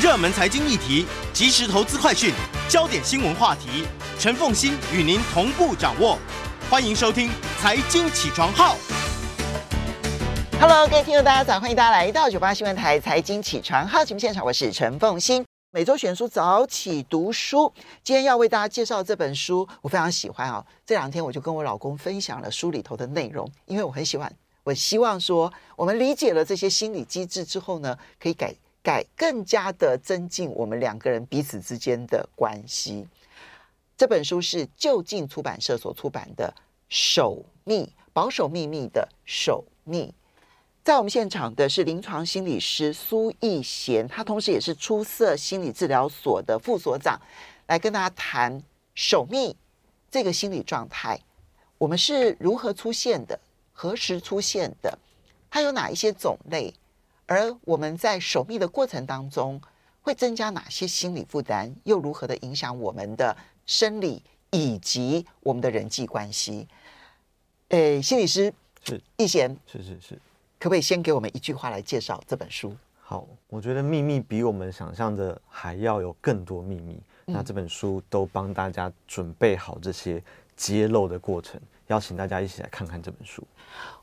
热门财经议题，即时投资快讯，焦点新闻话题，陈凤欣与您同步掌握。欢迎收听《财经起床号》。Hello，各位听众，大家早，欢迎大家来到九八新闻台《财经起床号》节目现场，我是陈凤欣。每周选书早起读书，今天要为大家介绍这本书，我非常喜欢哦。这两天我就跟我老公分享了书里头的内容，因为我很喜欢。我希望说，我们理解了这些心理机制之后呢，可以改。改更加的增进我们两个人彼此之间的关系。这本书是就近出版社所出版的《守密》，保守秘密的守密。在我们现场的是临床心理师苏逸贤，他同时也是出色心理治疗所的副所长，来跟大家谈守密这个心理状态。我们是如何出现的？何时出现的？它有哪一些种类？而我们在守密的过程当中，会增加哪些心理负担？又如何的影响我们的生理以及我们的人际关系？诶，心理师是易贤，是是是，可不可以先给我们一句话来介绍这本书？好，我觉得秘密比我们想象的还要有更多秘密。嗯、那这本书都帮大家准备好这些揭露的过程，邀请大家一起来看看这本书。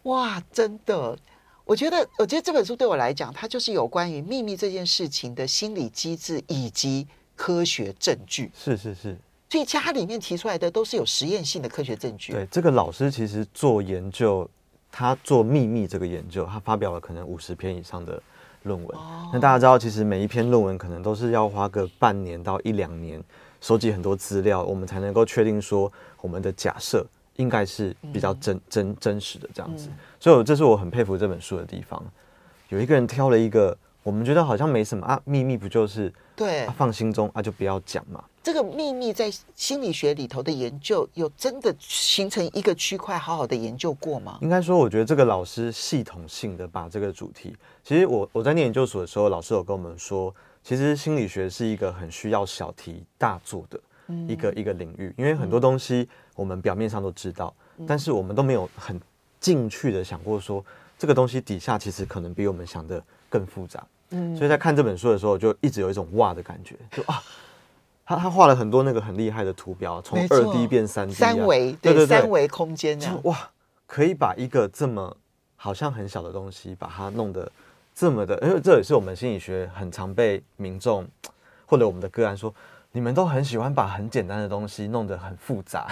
哇，真的。我觉得，我觉得这本书对我来讲，它就是有关于秘密这件事情的心理机制以及科学证据。是是是，所以它里面提出来的都是有实验性的科学证据。对，这个老师其实做研究，他做秘密这个研究，他发表了可能五十篇以上的论文。哦。那大家知道，其实每一篇论文可能都是要花个半年到一两年，收集很多资料，我们才能够确定说我们的假设。应该是比较真真真实的这样子，所以这是我很佩服这本书的地方。有一个人挑了一个我们觉得好像没什么啊，秘密不就是对、啊、放心中啊，就不要讲嘛。这个秘密在心理学里头的研究，有真的形成一个区块，好好的研究过吗？应该说，我觉得这个老师系统性的把这个主题，其实我我在念研究所的时候，老师有跟我们说，其实心理学是一个很需要小题大做的一个、嗯、一个领域，因为很多东西。我们表面上都知道，但是我们都没有很进去的想过说，这个东西底下其实可能比我们想的更复杂。嗯，所以在看这本书的时候，就一直有一种哇的感觉，就啊，他他画了很多那个很厉害的图标，从二 D 变三 D，三维，对对对，三维空间这样，哇，可以把一个这么好像很小的东西，把它弄得这么的，因为这也是我们心理学很常被民众或者我们的个案说。你们都很喜欢把很简单的东西弄得很复杂，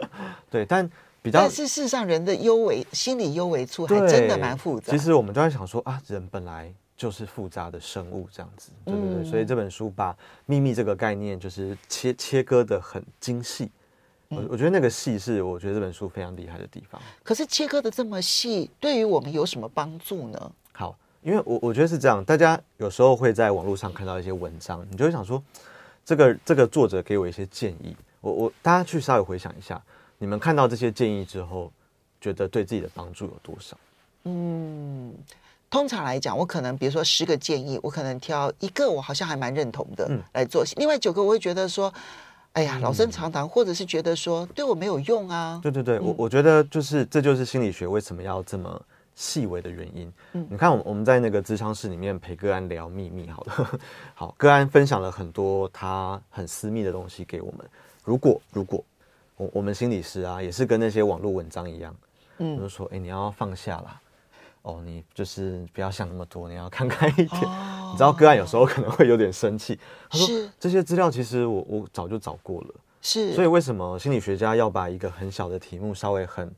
对，但比较，但是事实上人的幽微心理幽微处还真的蛮复杂。其实我们就在想说啊，人本来就是复杂的生物，这样子，对对对。嗯、所以这本书把秘密这个概念就是切切割的很精细，我、嗯、我觉得那个细是我觉得这本书非常厉害的地方。可是切割的这么细，对于我们有什么帮助呢？好，因为我我觉得是这样，大家有时候会在网络上看到一些文章，你就会想说。这个这个作者给我一些建议，我我大家去稍微回想一下，你们看到这些建议之后，觉得对自己的帮助有多少？嗯，通常来讲，我可能比如说十个建议，我可能挑一个，我好像还蛮认同的来做，嗯、另外九个我会觉得说，哎呀，老生常谈，或者是觉得说对我没有用啊。对对对，嗯、我我觉得就是这就是心理学为什么要这么。细微的原因，嗯，你看，我我们在那个咨商室里面陪个案聊秘密，好了，好，个案分享了很多他很私密的东西给我们。如果如果我我们心理师啊，也是跟那些网络文章一样，嗯，就说，哎、欸，你要放下啦，哦，你就是不要想那么多，你要看开一点。哦、你知道，个案有时候可能会有点生气，他说这些资料其实我我早就找过了，是，所以为什么心理学家要把一个很小的题目稍微很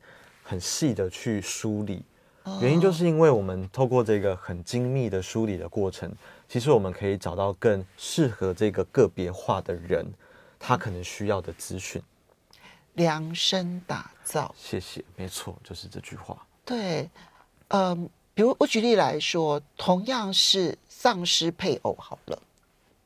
很细的去梳理？原因就是因为我们透过这个很精密的梳理的过程，其实我们可以找到更适合这个个别化的人，他可能需要的资讯，量身打造。谢谢，没错，就是这句话。对，嗯，比如我举例来说，同样是丧失配偶，好了，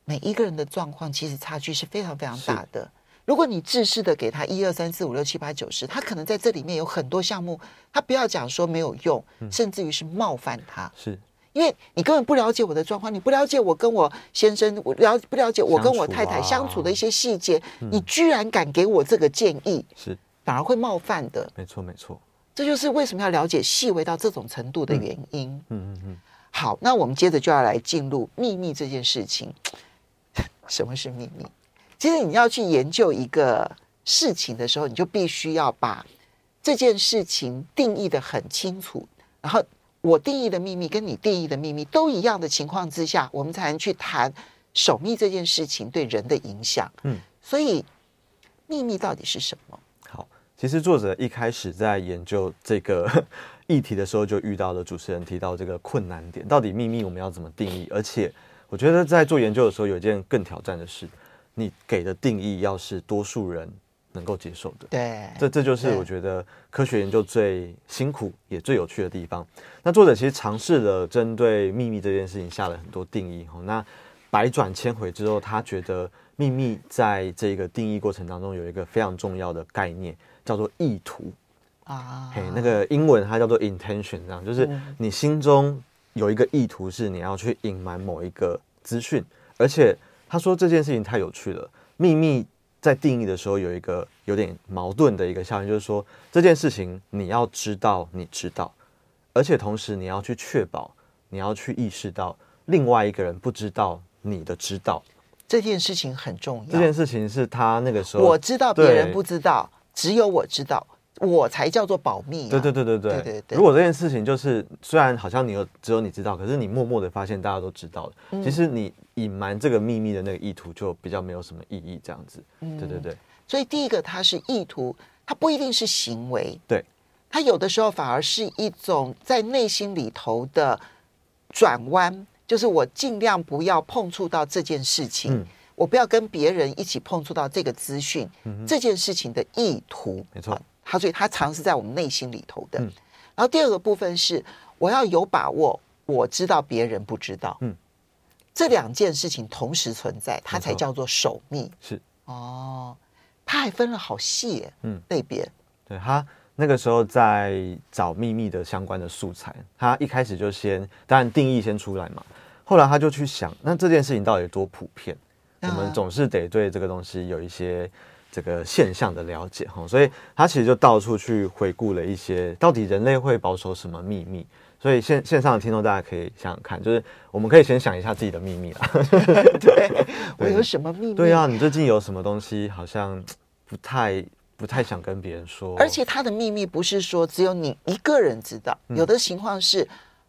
每一个人的状况其实差距是非常非常大的。如果你自私的给他一二三四五六七八九十，他可能在这里面有很多项目，他不要讲说没有用，嗯、甚至于是冒犯他，是因为你根本不了解我的状况，你不了解我跟我先生，我了不了解我跟我太太相处的一些细节，啊、你居然敢给我这个建议，是反而会冒犯的。没错，没错，这就是为什么要了解细微到这种程度的原因。嗯嗯嗯。嗯好，那我们接着就要来进入秘密这件事情。什么是秘密？其实你要去研究一个事情的时候，你就必须要把这件事情定义的很清楚。然后我定义的秘密跟你定义的秘密都一样的情况之下，我们才能去谈守密这件事情对人的影响。嗯，所以秘密到底是什么？好，其实作者一开始在研究这个议题的时候，就遇到了主持人提到这个困难点：到底秘密我们要怎么定义？而且我觉得在做研究的时候，有一件更挑战的事。你给的定义要是多数人能够接受的，对，这这就是我觉得科学研究最辛苦也最有趣的地方。那作者其实尝试了针对秘密这件事情下了很多定义哈。那百转千回之后，他觉得秘密在这个定义过程当中有一个非常重要的概念，叫做意图啊。嘿，那个英文它叫做 intention，这样就是你心中有一个意图是你要去隐瞒某一个资讯，而且。他说这件事情太有趣了。秘密在定义的时候有一个有点矛盾的一个效应，就是说这件事情你要知道你知道，而且同时你要去确保，你要去意识到另外一个人不知道你的知道。这件事情很重要。这件事情是他那个时候我知道别人不知道，只有我知道。我才叫做保密啊。对对对对对，对对对。如果这件事情就是虽然好像你有只有你知道，可是你默默的发现大家都知道了，嗯、其实你隐瞒这个秘密的那个意图就比较没有什么意义，这样子。嗯、对对对。所以第一个它是意图，它不一定是行为。对。它有的时候反而是一种在内心里头的转弯，就是我尽量不要碰触到这件事情，嗯、我不要跟别人一起碰触到这个资讯，嗯、这件事情的意图。没错。他所以，他常是在我们内心里头的。嗯、然后第二个部分是，我要有把握，我知道别人不知道。嗯，这两件事情同时存在，它才叫做守密。是哦，他还分了好细，嗯，类别。对，他那个时候在找秘密的相关的素材，他一开始就先当然定义先出来嘛，后来他就去想，那这件事情到底有多普遍？啊、我们总是得对这个东西有一些。这个现象的了解哈，所以他其实就到处去回顾了一些，到底人类会保守什么秘密？所以线线上的听众大家可以想想看，就是我们可以先想一下自己的秘密啦。对，我有什么秘密？对啊，你最近有什么东西好像不太不太想跟别人说？而且他的秘密不是说只有你一个人知道，有的情况是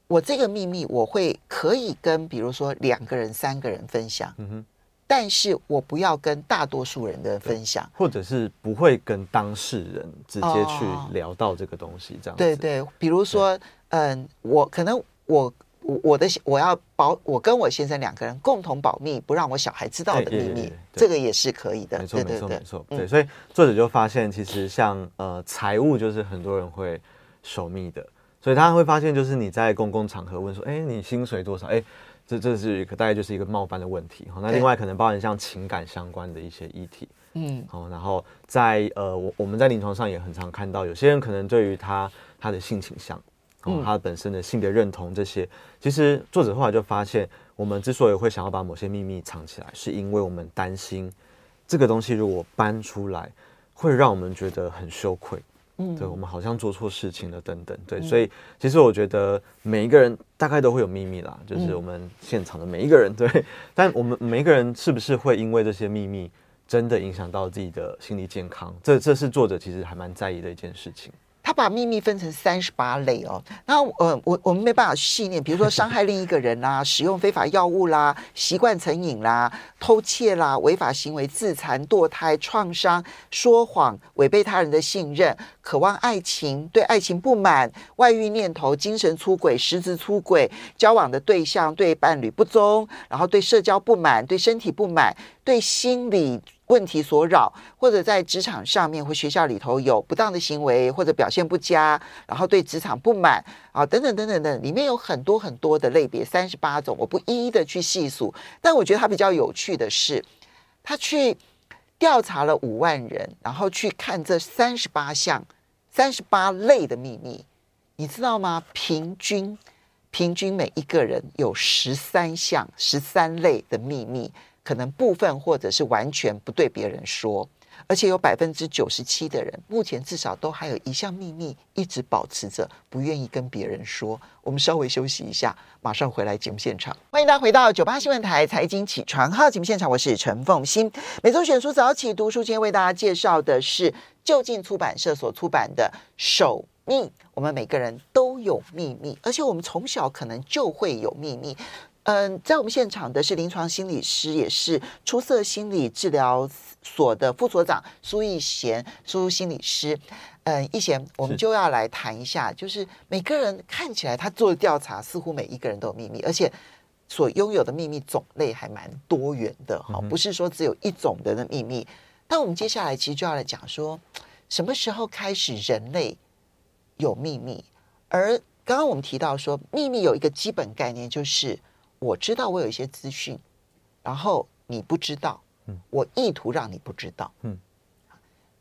我这个秘密我会可以跟比如说两个人、三个人分享。嗯哼。但是我不要跟大多数人的分享，或者是不会跟当事人直接去聊到这个东西，这样子。对对，比如说，嗯，我可能我我的我要保，我跟我先生两个人共同保密，不让我小孩知道的秘密，这个也是可以的。没错没错没错，对。所以作者就发现，其实像呃财务，就是很多人会守密的，所以他会发现，就是你在公共场合问说，哎，你薪水多少？哎。这这是一个大概就是一个冒犯的问题哈。那另外可能包含像情感相关的一些议题，嗯，好，然后在呃我我们在临床上也很常看到，有些人可能对于他他的性倾向，哦，他本身的性别认同这些，其实作者后来就发现，我们之所以会想要把某些秘密藏起来，是因为我们担心这个东西如果搬出来，会让我们觉得很羞愧。嗯，对，我们好像做错事情了，等等，对，嗯、所以其实我觉得每一个人大概都会有秘密啦，就是我们现场的每一个人，对，但我们每一个人是不是会因为这些秘密真的影响到自己的心理健康？这这是作者其实还蛮在意的一件事情。他把秘密分成三十八类哦，然后呃，我我们没办法细念，比如说 伤害另一个人啦、啊，使用非法药物啦，习惯成瘾啦，偷窃啦，违法行为、自残、堕胎、创伤、说谎、违背他人的信任、渴望爱情、对爱情不满、外遇念头、精神出轨、实质出轨、交往的对象对伴侣不忠，然后对社交不满、对身体不满。对心理问题所扰，或者在职场上面或学校里头有不当的行为，或者表现不佳，然后对职场不满啊，等等等等等，里面有很多很多的类别，三十八种，我不一一的去细数。但我觉得他比较有趣的是，他去调查了五万人，然后去看这三十八项、三十八类的秘密，你知道吗？平均平均每一个人有十三项、十三类的秘密。可能部分或者是完全不对别人说，而且有百分之九十七的人，目前至少都还有一项秘密一直保持着，不愿意跟别人说。我们稍微休息一下，马上回来节目现场。欢迎大家回到九八新闻台财经起床号节目现场，我是陈凤欣。每周选书早起读书，今天为大家介绍的是就近出版社所出版的《守密》。我们每个人都有秘密，而且我们从小可能就会有秘密。嗯，在我们现场的是临床心理师，也是出色心理治疗所的副所长苏逸贤，苏心理师。嗯，逸贤，我们就要来谈一下，就是每个人看起来他做的调查，似乎每一个人都有秘密，而且所拥有的秘密种类还蛮多元的哈，不是说只有一种的秘密。但我们接下来其实就要来讲说，什么时候开始人类有秘密？而刚刚我们提到说，秘密有一个基本概念，就是。我知道我有一些资讯，然后你不知道，嗯，我意图让你不知道，嗯，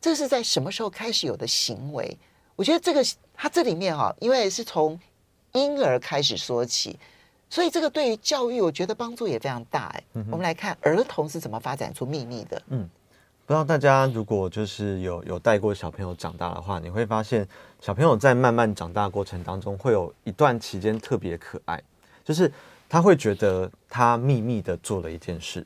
这是在什么时候开始有的行为？我觉得这个它这里面哈，因为是从婴儿开始说起，所以这个对于教育，我觉得帮助也非常大。哎，我们来看儿童是怎么发展出秘密的。嗯，不知道大家如果就是有有带过小朋友长大的话，你会发现小朋友在慢慢长大过程当中，会有一段期间特别可爱，就是。他会觉得他秘密的做了一件事，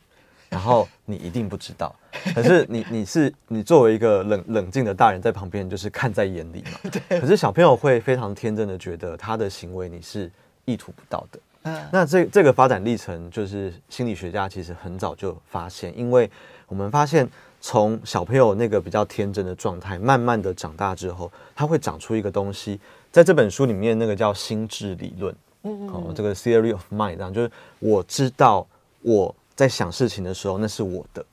然后你一定不知道。可是你你是你作为一个冷冷静的大人在旁边，就是看在眼里嘛。对。可是小朋友会非常天真的觉得他的行为你是意图不到的。嗯。那这这个发展历程，就是心理学家其实很早就发现，因为我们发现从小朋友那个比较天真的状态，慢慢的长大之后，他会长出一个东西，在这本书里面那个叫心智理论。嗯，哦，这个 theory of mind 这样，就是我知道我在想事情的时候，那是我的。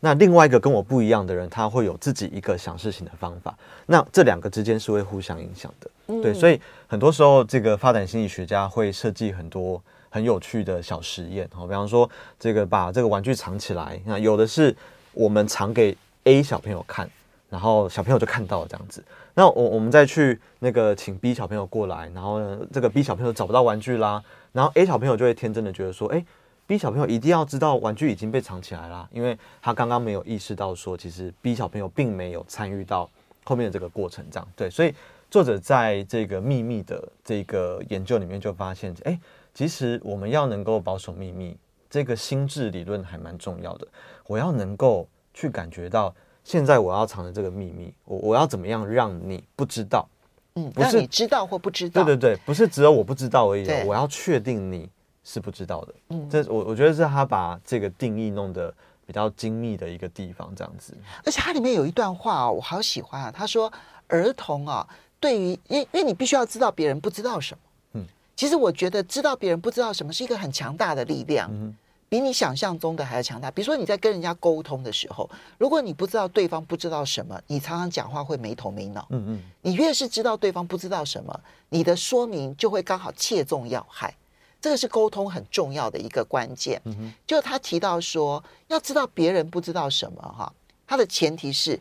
那另外一个跟我不一样的人，他会有自己一个想事情的方法。那这两个之间是会互相影响的。嗯，对，所以很多时候这个发展心理学家会设计很多很有趣的小实验。哦，比方说这个把这个玩具藏起来，那有的是我们藏给 A 小朋友看，然后小朋友就看到了这样子。那我我们再去那个请 B 小朋友过来，然后呢，这个 B 小朋友找不到玩具啦，然后 A 小朋友就会天真的觉得说，哎，B 小朋友一定要知道玩具已经被藏起来啦，因为他刚刚没有意识到说，其实 B 小朋友并没有参与到后面的这个过程，这样对，所以作者在这个秘密的这个研究里面就发现，哎，其实我们要能够保守秘密，这个心智理论还蛮重要的，我要能够去感觉到。现在我要藏的这个秘密，我我要怎么样让你不知道？嗯，不是让你知道或不知道。对对对，不是只有我不知道而已，我要确定你是不知道的。嗯，这我我觉得是他把这个定义弄得比较精密的一个地方，这样子。而且它里面有一段话哦，我好喜欢啊。他说，儿童啊，对于因因为你必须要知道别人不知道什么。嗯，其实我觉得知道别人不知道什么是一个很强大的力量。嗯。比你想象中的还要强大。比如说你在跟人家沟通的时候，如果你不知道对方不知道什么，你常常讲话会没头没脑。嗯嗯。你越是知道对方不知道什么，你的说明就会刚好切中要害。这个是沟通很重要的一个关键。嗯哼。就他提到说，要知道别人不知道什么哈，他的前提是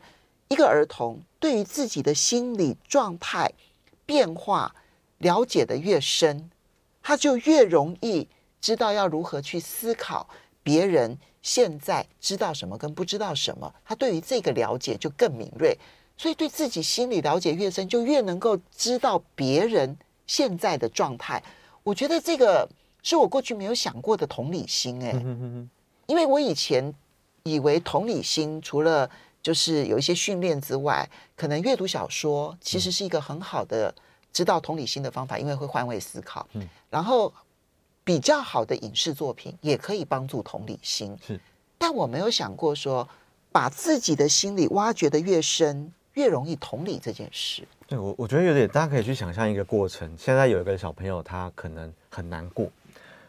一个儿童对于自己的心理状态变化了解的越深，他就越容易。知道要如何去思考别人现在知道什么跟不知道什么，他对于这个了解就更敏锐，所以对自己心理了解越深，就越能够知道别人现在的状态。我觉得这个是我过去没有想过的同理心，哎，因为我以前以为同理心除了就是有一些训练之外，可能阅读小说其实是一个很好的知道同理心的方法，因为会换位思考，嗯。然后。比较好的影视作品也可以帮助同理心，是，但我没有想过说，把自己的心理挖掘的越深，越容易同理这件事。对，我我觉得有点，大家可以去想象一个过程。现在有一个小朋友，他可能很难过，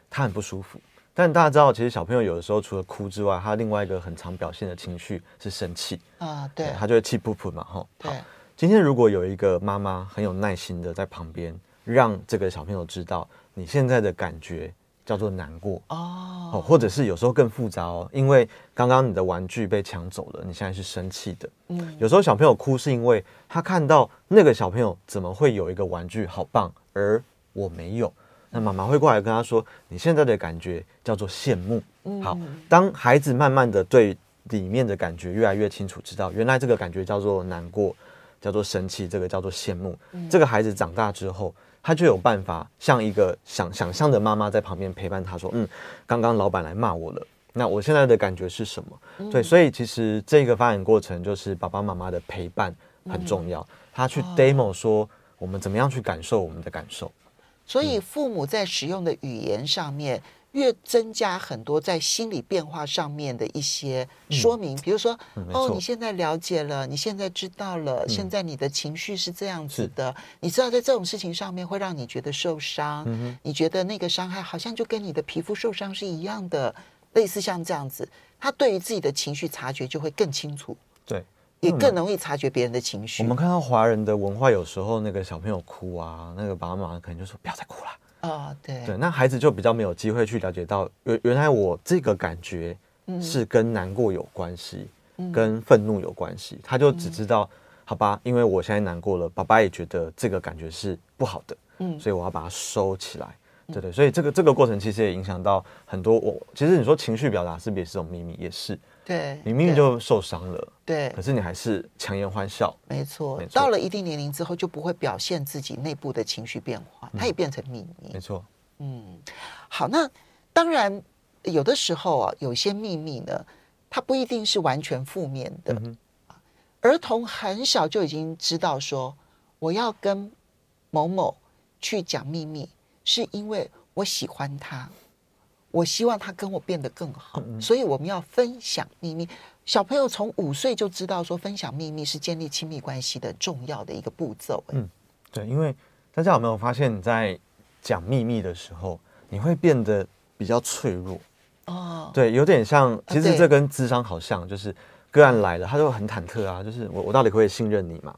他很不舒服，但大家知道，其实小朋友有的时候除了哭之外，他另外一个很常表现的情绪是生气啊，对，他就会气噗噗嘛，哈。对。今天如果有一个妈妈很有耐心的在旁边，让这个小朋友知道你现在的感觉叫做难过哦，或者是有时候更复杂哦，因为刚刚你的玩具被抢走了，你现在是生气的。嗯，有时候小朋友哭是因为他看到那个小朋友怎么会有一个玩具好棒，而我没有。那妈妈会过来跟他说：“你现在的感觉叫做羡慕。”好，当孩子慢慢的对里面的感觉越来越清楚，知道原来这个感觉叫做难过。叫做生气，这个叫做羡慕。嗯、这个孩子长大之后，他就有办法像一个想想象的妈妈在旁边陪伴他说：“嗯，刚刚老板来骂我了，那我现在的感觉是什么？”嗯、对，所以其实这个发展过程就是爸爸妈妈的陪伴很重要。嗯、他去 demo 说我们怎么样去感受我们的感受。所以父母在使用的语言上面。越增加很多在心理变化上面的一些说明，嗯、比如说，嗯、哦，你现在了解了，你现在知道了，嗯、现在你的情绪是这样子的，你知道在这种事情上面会让你觉得受伤，嗯、你觉得那个伤害好像就跟你的皮肤受伤是一样的，类似像这样子，他对于自己的情绪察觉就会更清楚，对，也更容易察觉别人的情绪。我们看到华人的文化，有时候那个小朋友哭啊，那个爸爸妈妈可能就说不要再哭了。啊，oh, 对对，那孩子就比较没有机会去了解到，原原来我这个感觉是跟难过有关系，嗯、跟愤怒有关系。他就只知道，嗯、好吧，因为我现在难过了，爸爸也觉得这个感觉是不好的，嗯，所以我要把它收起来，嗯、对对，所以这个这个过程其实也影响到很多我。其实你说情绪表达是不是也是种秘密？也是。对，你明明就受伤了，对，可是你还是强颜欢笑。没错，到了一定年龄之后，就不会表现自己内部的情绪变化，它也变成秘密。没错，嗯，好，那当然有的时候啊，有些秘密呢，它不一定是完全负面的。儿童很小就已经知道说，我要跟某某去讲秘密，是因为我喜欢他。我希望他跟我变得更好，嗯、所以我们要分享秘密。小朋友从五岁就知道说，分享秘密是建立亲密关系的重要的一个步骤。嗯，对，因为大家有没有发现，你在讲秘密的时候，你会变得比较脆弱？哦，对，有点像，其实这跟智商好像，就是个案来了，他就很忐忑啊，就是我我到底可不可以信任你嘛？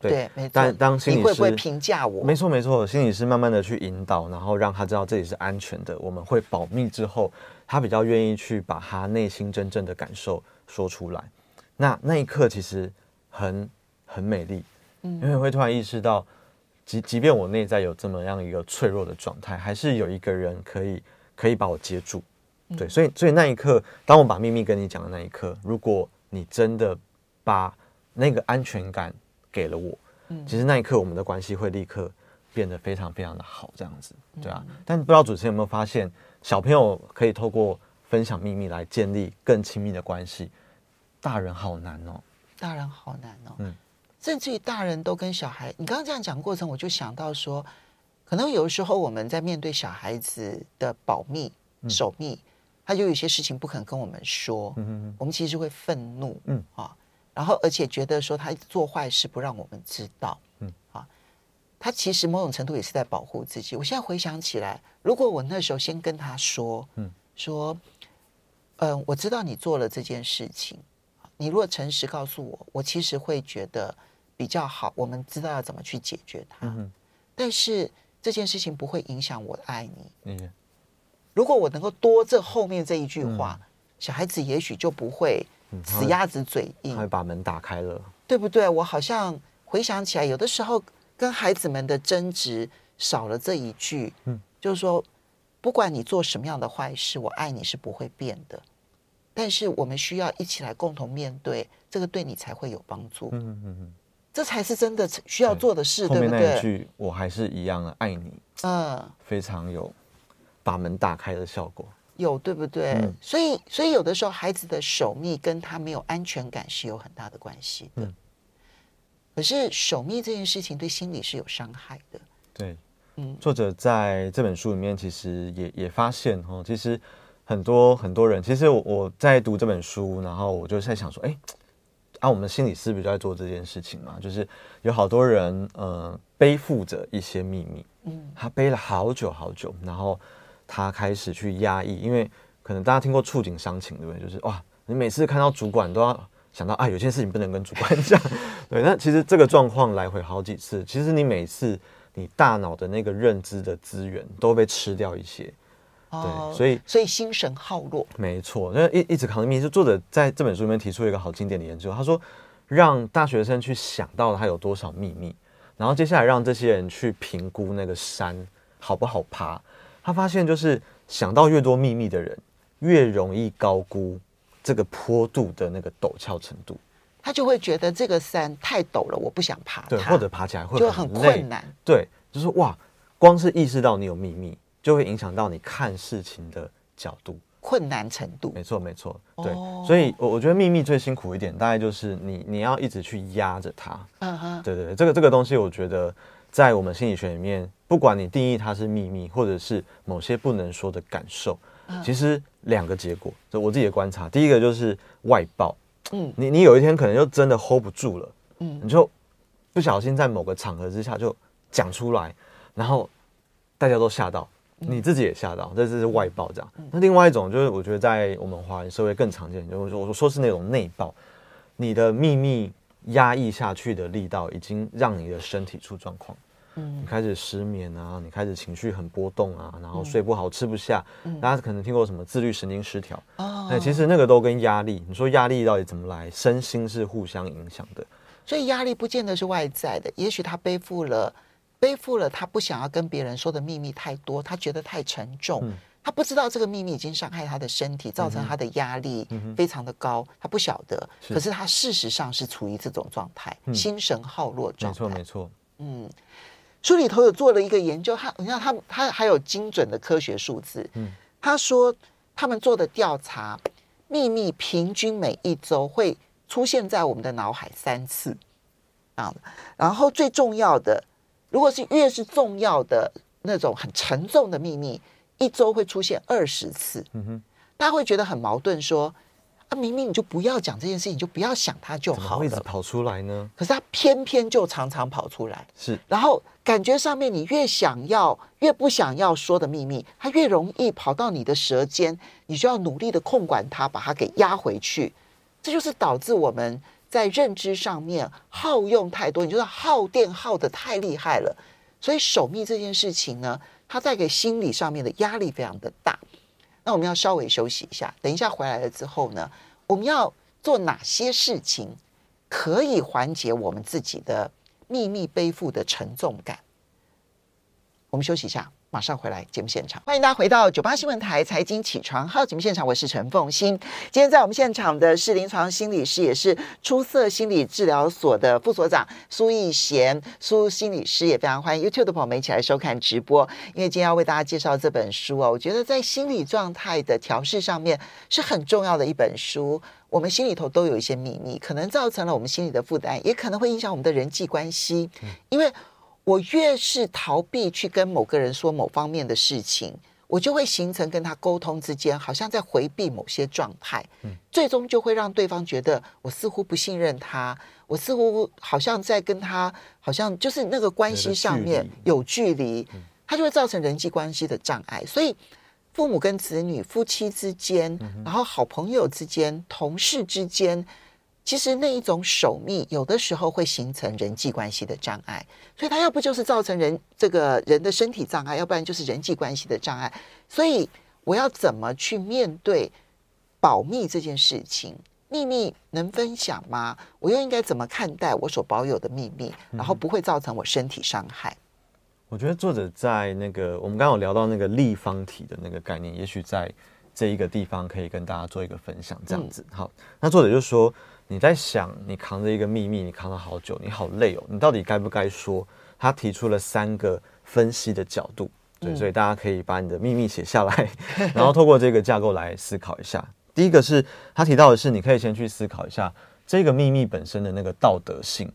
对，没错。但当心理师你会不会评价我？没错，没错。心理师慢慢的去引导，然后让他知道这里是安全的，我们会保密之后，他比较愿意去把他内心真正的感受说出来。那那一刻其实很很美丽，嗯，因为会突然意识到，即即便我内在有这么样一个脆弱的状态，还是有一个人可以可以把我接住。对，所以所以那一刻，当我把秘密跟你讲的那一刻，如果你真的把那个安全感。给了我，其实那一刻我们的关系会立刻变得非常非常的好，这样子，对啊。但不知道主持人有没有发现，小朋友可以透过分享秘密来建立更亲密的关系，大人好难哦，大人好难哦，嗯，甚至于大人都跟小孩，你刚刚这样讲过程，我就想到说，可能有的时候我们在面对小孩子的保密、守密，他就有些事情不肯跟我们说，嗯，我们其实会愤怒，嗯。啊。然后，而且觉得说他做坏事不让我们知道，嗯啊，他其实某种程度也是在保护自己。我现在回想起来，如果我那时候先跟他说，嗯，说，嗯、呃，我知道你做了这件事情，你如果诚实告诉我，我其实会觉得比较好。我们知道要怎么去解决它，嗯，但是这件事情不会影响我爱你。嗯，如果我能够多这后面这一句话，嗯、小孩子也许就不会。死鸭子嘴硬，他会把门打开了，对不对？我好像回想起来，有的时候跟孩子们的争执少了这一句，嗯，就是说，不管你做什么样的坏事，我爱你是不会变的。但是我们需要一起来共同面对，这个对你才会有帮助。嗯嗯嗯，这才是真的需要做的事，对，对不对？那一句，我还是一样的爱你，嗯，非常有把门打开的效果。有对不对？嗯、所以，所以有的时候孩子的守密跟他没有安全感是有很大的关系的。嗯、可是守密这件事情对心理是有伤害的。对，嗯，作者在这本书里面其实也也发现哦，其实很多很多人，其实我我在读这本书，然后我就在想说，哎，啊，我们心理师不就在做这件事情嘛？就是有好多人，嗯、呃，背负着一些秘密，嗯，他背了好久好久，然后。他开始去压抑，因为可能大家听过触景伤情，对不对？就是哇，你每次看到主管都要想到啊，有件事情不能跟主管讲。对，那其实这个状况来回好几次，其实你每次你大脑的那个认知的资源都被吃掉一些。对，所以所以心神耗弱，没错。那一一直扛着秘密，就作者在这本书里面提出一个好经典的研究，他说让大学生去想到他有多少秘密，然后接下来让这些人去评估那个山好不好爬。他发现就是想到越多秘密的人，越容易高估这个坡度的那个陡峭程度，他就会觉得这个山太陡了，我不想爬。对，或者爬起来会就很困难。对，就是哇，光是意识到你有秘密。就会影响到你看事情的角度、困难程度。没错，没错，对。Oh. 所以，我我觉得秘密最辛苦一点，大概就是你你要一直去压着它。嗯哼，对对对，这个这个东西，我觉得在我们心理学里面，不管你定义它是秘密，或者是某些不能说的感受，uh. 其实两个结果，就我自己的观察，第一个就是外爆。嗯，你你有一天可能就真的 hold 不住了，嗯，你就不小心在某个场合之下就讲出来，然后大家都吓到。你自己也吓到，这这是外爆这样。那另外一种就是，我觉得在我们华人社会更常见，就是我说是那种内爆，你的秘密压抑下去的力道，已经让你的身体出状况。嗯，你开始失眠啊，你开始情绪很波动啊，然后睡不好，吃不下。大家可能听过什么自律神经失调哦，那其实那个都跟压力，你说压力到底怎么来？身心是互相影响的。所以压力不见得是外在的，也许他背负了。背负了他不想要跟别人说的秘密太多，他觉得太沉重，嗯、他不知道这个秘密已经伤害他的身体，造成他的压力非常的高，嗯、他不晓得。可是他事实上是处于这种状态，嗯、心神耗弱状态。没错，没错。嗯，书里头有做了一个研究，他你看他他还有精准的科学数字。嗯，他说他们做的调查，秘密平均每一周会出现在我们的脑海三次啊，然后最重要的。如果是越是重要的那种很沉重的秘密，一周会出现二十次。嗯哼，大家会觉得很矛盾，说啊，明明你就不要讲这件事情，你就不要想它就好了。怎么会一直跑出来呢？可是它偏偏就常常跑出来。是，然后感觉上面你越想要、越不想要说的秘密，它越容易跑到你的舌尖，你就要努力的控管它，把它给压回去。这就是导致我们。在认知上面耗用太多，你就是耗电耗的太厉害了，所以守密这件事情呢，它带给心理上面的压力非常的大。那我们要稍微休息一下，等一下回来了之后呢，我们要做哪些事情可以缓解我们自己的秘密背负的沉重感？我们休息一下。马上回来节目现场，欢迎大家回到九八新闻台财经起床号节目现场，我是陈凤欣。今天在我们现场的是临床心理师，也是出色心理治疗所的副所长苏逸贤苏心理师，也非常欢迎 YouTube 的朋友们一起来收看直播。因为今天要为大家介绍这本书哦，我觉得在心理状态的调试上面是很重要的一本书。我们心里头都有一些秘密，可能造成了我们心理的负担，也可能会影响我们的人际关系，因为。我越是逃避去跟某个人说某方面的事情，我就会形成跟他沟通之间好像在回避某些状态，嗯，最终就会让对方觉得我似乎不信任他，我似乎好像在跟他好像就是那个关系上面有距离，他就会造成人际关系的障碍。所以，父母跟子女、夫妻之间，然后好朋友之间、同事之间。其实那一种守密，有的时候会形成人际关系的障碍，所以它要不就是造成人这个人的身体障碍，要不然就是人际关系的障碍。所以我要怎么去面对保密这件事情？秘密能分享吗？我又应该怎么看待我所保有的秘密，然后不会造成我身体伤害？我觉得作者在那个我们刚刚有聊到那个立方体的那个概念，也许在这一个地方可以跟大家做一个分享。这样子，嗯、好，那作者就说。你在想，你扛着一个秘密，你扛了好久，你好累哦，你到底该不该说？他提出了三个分析的角度，对，所以大家可以把你的秘密写下来，然后透过这个架构来思考一下。第一个是他提到的是，你可以先去思考一下这个秘密本身的那个道德性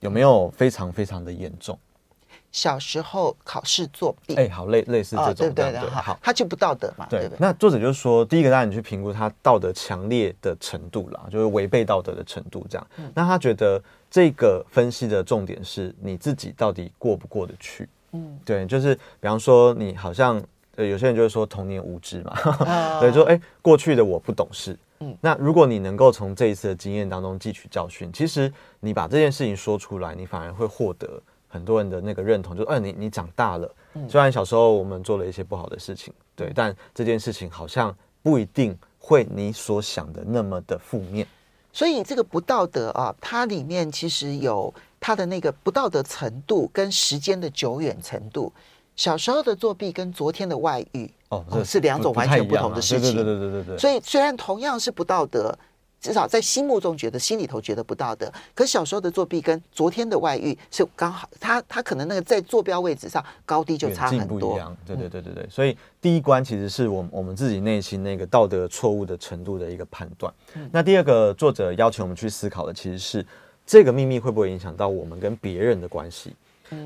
有没有非常非常的严重。小时候考试作弊，哎，好类类似这种，对对对，好，他就不道德嘛，对不对？那作者就说，第一个让你去评估他道德强烈的程度啦，就是违背道德的程度这样。那他觉得这个分析的重点是你自己到底过不过得去？嗯，对，就是比方说你好像呃，有些人就会说童年无知嘛，对，说哎、欸，过去的我不懂事。嗯，那如果你能够从这一次的经验当中汲取教训，其实你把这件事情说出来，你反而会获得很多人的那个认同，就哎、呃，你你长大了。虽然小时候我们做了一些不好的事情，对，但这件事情好像不一定会你所想的那么的负面。所以这个不道德啊，它里面其实有它的那个不道德程度跟时间的久远程度。小时候的作弊跟昨天的外遇哦，哦是两种完全不同的事情。对对对对对对。所以虽然同样是不道德。至少在心目中觉得，心里头觉得不道德。可小时候的作弊跟昨天的外遇是刚好，他他可能那个在坐标位置上高低就差很多。不一样，对对对对对。所以第一关其实是我们我们自己内心那个道德错误的程度的一个判断。那第二个作者邀请我们去思考的其实是这个秘密会不会影响到我们跟别人的关系。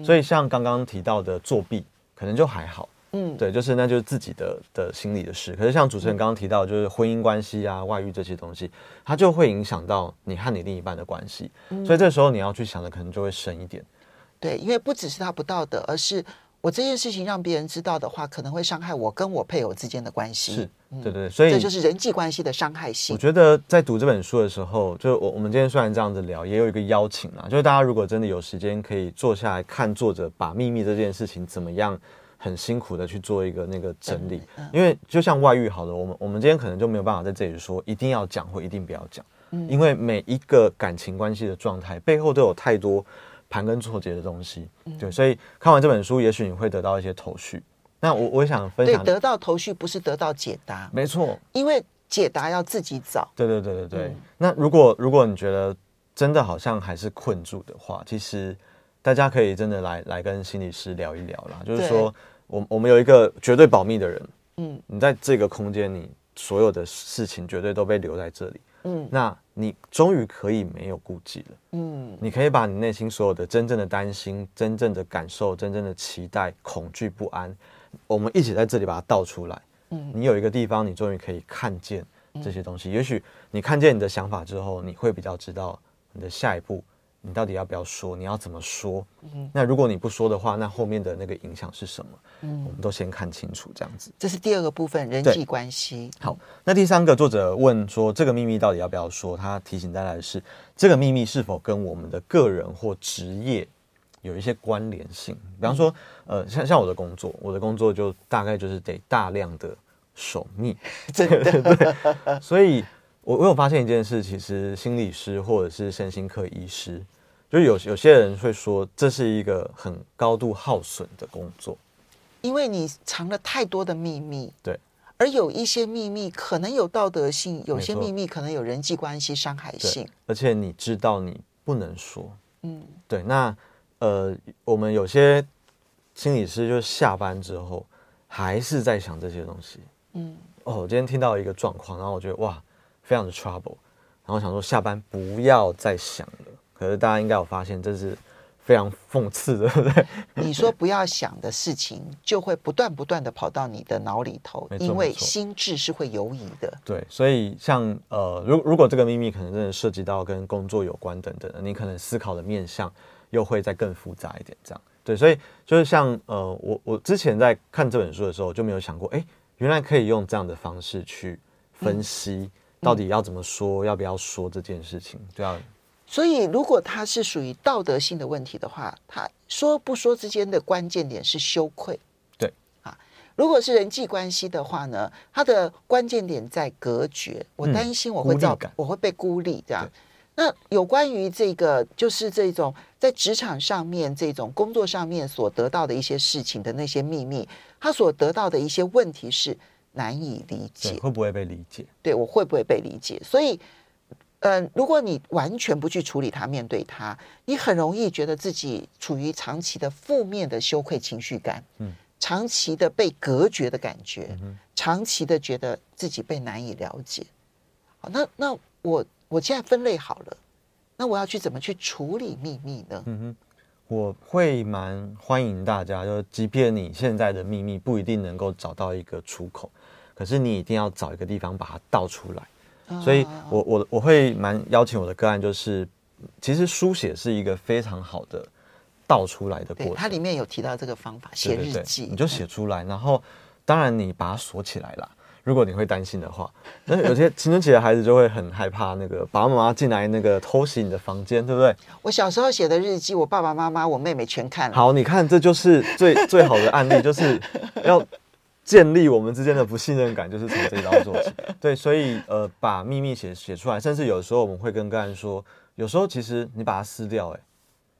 所以像刚刚提到的作弊，可能就还好。嗯，对，就是那就是自己的的心理的事。可是像主持人刚刚提到，就是婚姻关系啊、外遇这些东西，它就会影响到你和你另一半的关系。嗯，所以这时候你要去想的可能就会深一点。对，因为不只是他不道德，而是我这件事情让别人知道的话，可能会伤害我跟我配偶之间的关系。是，对对，所以这就是人际关系的伤害性。我觉得在读这本书的时候，就我我们今天虽然这样子聊，也有一个邀请啊，就是大家如果真的有时间，可以坐下来看作者把秘密这件事情怎么样。很辛苦的去做一个那个整理，因为就像外遇，好的，我们我们今天可能就没有办法在这里说一定要讲或一定不要讲，因为每一个感情关系的状态背后都有太多盘根错节的东西，对，所以看完这本书，也许你会得到一些头绪。那我我想分享，对，得到头绪不是得到解答，没错，因为解答要自己找。对对对对对。那如果如果你觉得真的好像还是困住的话，其实大家可以真的来来跟心理师聊一聊啦，就是说。我我们有一个绝对保密的人，嗯，你在这个空间，你所有的事情绝对都被留在这里，嗯，那你终于可以没有顾忌了，嗯，你可以把你内心所有的真正的担心、真正的感受、真正的期待、恐惧、不安，我们一起在这里把它倒出来，嗯，你有一个地方，你终于可以看见这些东西。也许你看见你的想法之后，你会比较知道你的下一步。你到底要不要说？你要怎么说？嗯，那如果你不说的话，那后面的那个影响是什么？嗯，我们都先看清楚，这样子。这是第二个部分，人际关系。好，那第三个作者问说，这个秘密到底要不要说？他提醒大家的是，这个秘密是否跟我们的个人或职业有一些关联性？比方说，呃，像像我的工作，我的工作就大概就是得大量的守密，真的 对，所以。我我有发现一件事，其实心理师或者是身心科医师，就有有些人会说，这是一个很高度耗损的工作，因为你藏了太多的秘密。对，而有一些秘密可能有道德性，有些秘密可能有人际关系伤害性。而且你知道你不能说，嗯，对。那呃，我们有些心理师就是下班之后还是在想这些东西。嗯，哦，我今天听到一个状况，然后我觉得哇。非常的 trouble，然后想说下班不要再想了。可是大家应该有发现，这是非常讽刺的，对不对？你说不要想的事情，就会不断不断的跑到你的脑里头，因为心智是会游移的。对，所以像呃，如如果这个秘密可能真的涉及到跟工作有关等等的，你可能思考的面向又会再更复杂一点。这样对，所以就是像呃，我我之前在看这本书的时候就没有想过，哎，原来可以用这样的方式去分析。嗯到底要怎么说？要不要说这件事情？对啊。所以，如果他是属于道德性的问题的话，他说不说之间的关键点是羞愧。对啊。如果是人际关系的话呢，他的关键点在隔绝。我担心我会造，嗯、我会被孤立这样。那有关于这个，就是这种在职场上面这种工作上面所得到的一些事情的那些秘密，他所得到的一些问题是。难以理解，会不会被理解？对，我会不会被理解？所以，嗯、呃，如果你完全不去处理它，面对它，你很容易觉得自己处于长期的负面的羞愧情绪感，嗯，长期的被隔绝的感觉，嗯、长期的觉得自己被难以了解。好，那那我我现在分类好了，那我要去怎么去处理秘密呢？嗯哼。我会蛮欢迎大家，就即便你现在的秘密不一定能够找到一个出口，可是你一定要找一个地方把它倒出来。所以我我我会蛮邀请我的个案，就是其实书写是一个非常好的倒出来的过程。它里面有提到这个方法，写日记，你就写出来，然后当然你把它锁起来啦。如果你会担心的话，那有些青春期的孩子就会很害怕那个爸爸妈妈进来那个偷袭你的房间，对不对？我小时候写的日记，我爸爸妈妈、我妹妹全看了。好，你看，这就是最最好的案例，就是要建立我们之间的不信任感，就是从这一刀做起。对，所以呃，把秘密写写出来，甚至有时候我们会跟个案说，有时候其实你把它撕掉，哎。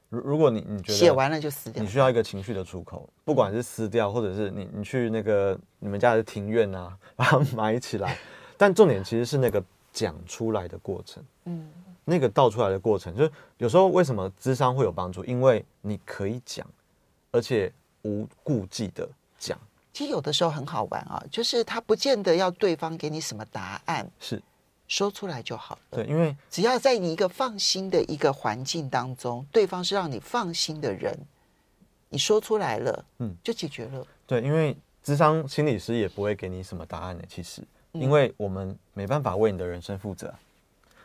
如如果你你觉得写完了就撕掉，你需要一个情绪的出口，不管是撕掉，或者是你你去那个你们家的庭院啊，把它埋起来。但重点其实是那个讲出来的过程，嗯，那个道出来的过程，就是有时候为什么咨商会有帮助？因为你可以讲，而且无顾忌的讲。其实有的时候很好玩啊，就是他不见得要对方给你什么答案，是。说出来就好了。对，因为只要在你一个放心的一个环境当中，对方是让你放心的人，你说出来了，嗯，就解决了。对，因为智商心理师也不会给你什么答案的，其实，因为我们没办法为你的人生负责，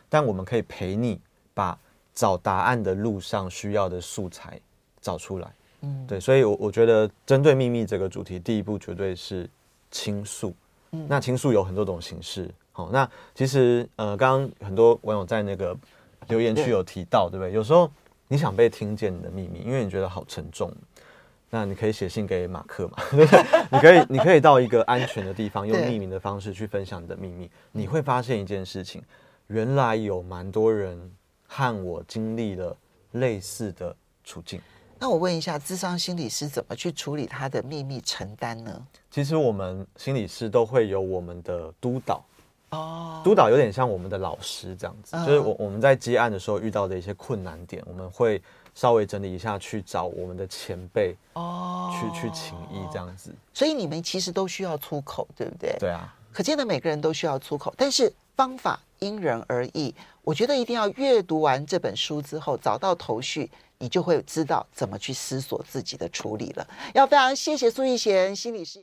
但我们可以陪你把找答案的路上需要的素材找出来。嗯，对，所以我我觉得针对秘密这个主题，第一步绝对是倾诉。嗯，那倾诉有很多种形式。哦，那其实呃，刚刚很多网友在那个留言区有提到，对不对？有时候你想被听见你的秘密，因为你觉得好沉重，那你可以写信给马克嘛，对不对？你可以，你可以到一个安全的地方，用匿名的方式去分享你的秘密。你会发现一件事情，原来有蛮多人和我经历了类似的处境。那我问一下，智商心理师怎么去处理他的秘密承担呢？其实我们心理师都会有我们的督导。哦，督导有点像我们的老师这样子，就是我我们在接案的时候遇到的一些困难点，我们会稍微整理一下，去找我们的前辈哦，去去请益这样子。所以你们其实都需要出口，对不对？对啊，可见的每个人都需要出口，但是方法因人而异。我觉得一定要阅读完这本书之后，找到头绪，你就会知道怎么去思索自己的处理了。要非常谢谢苏逸贤心理师。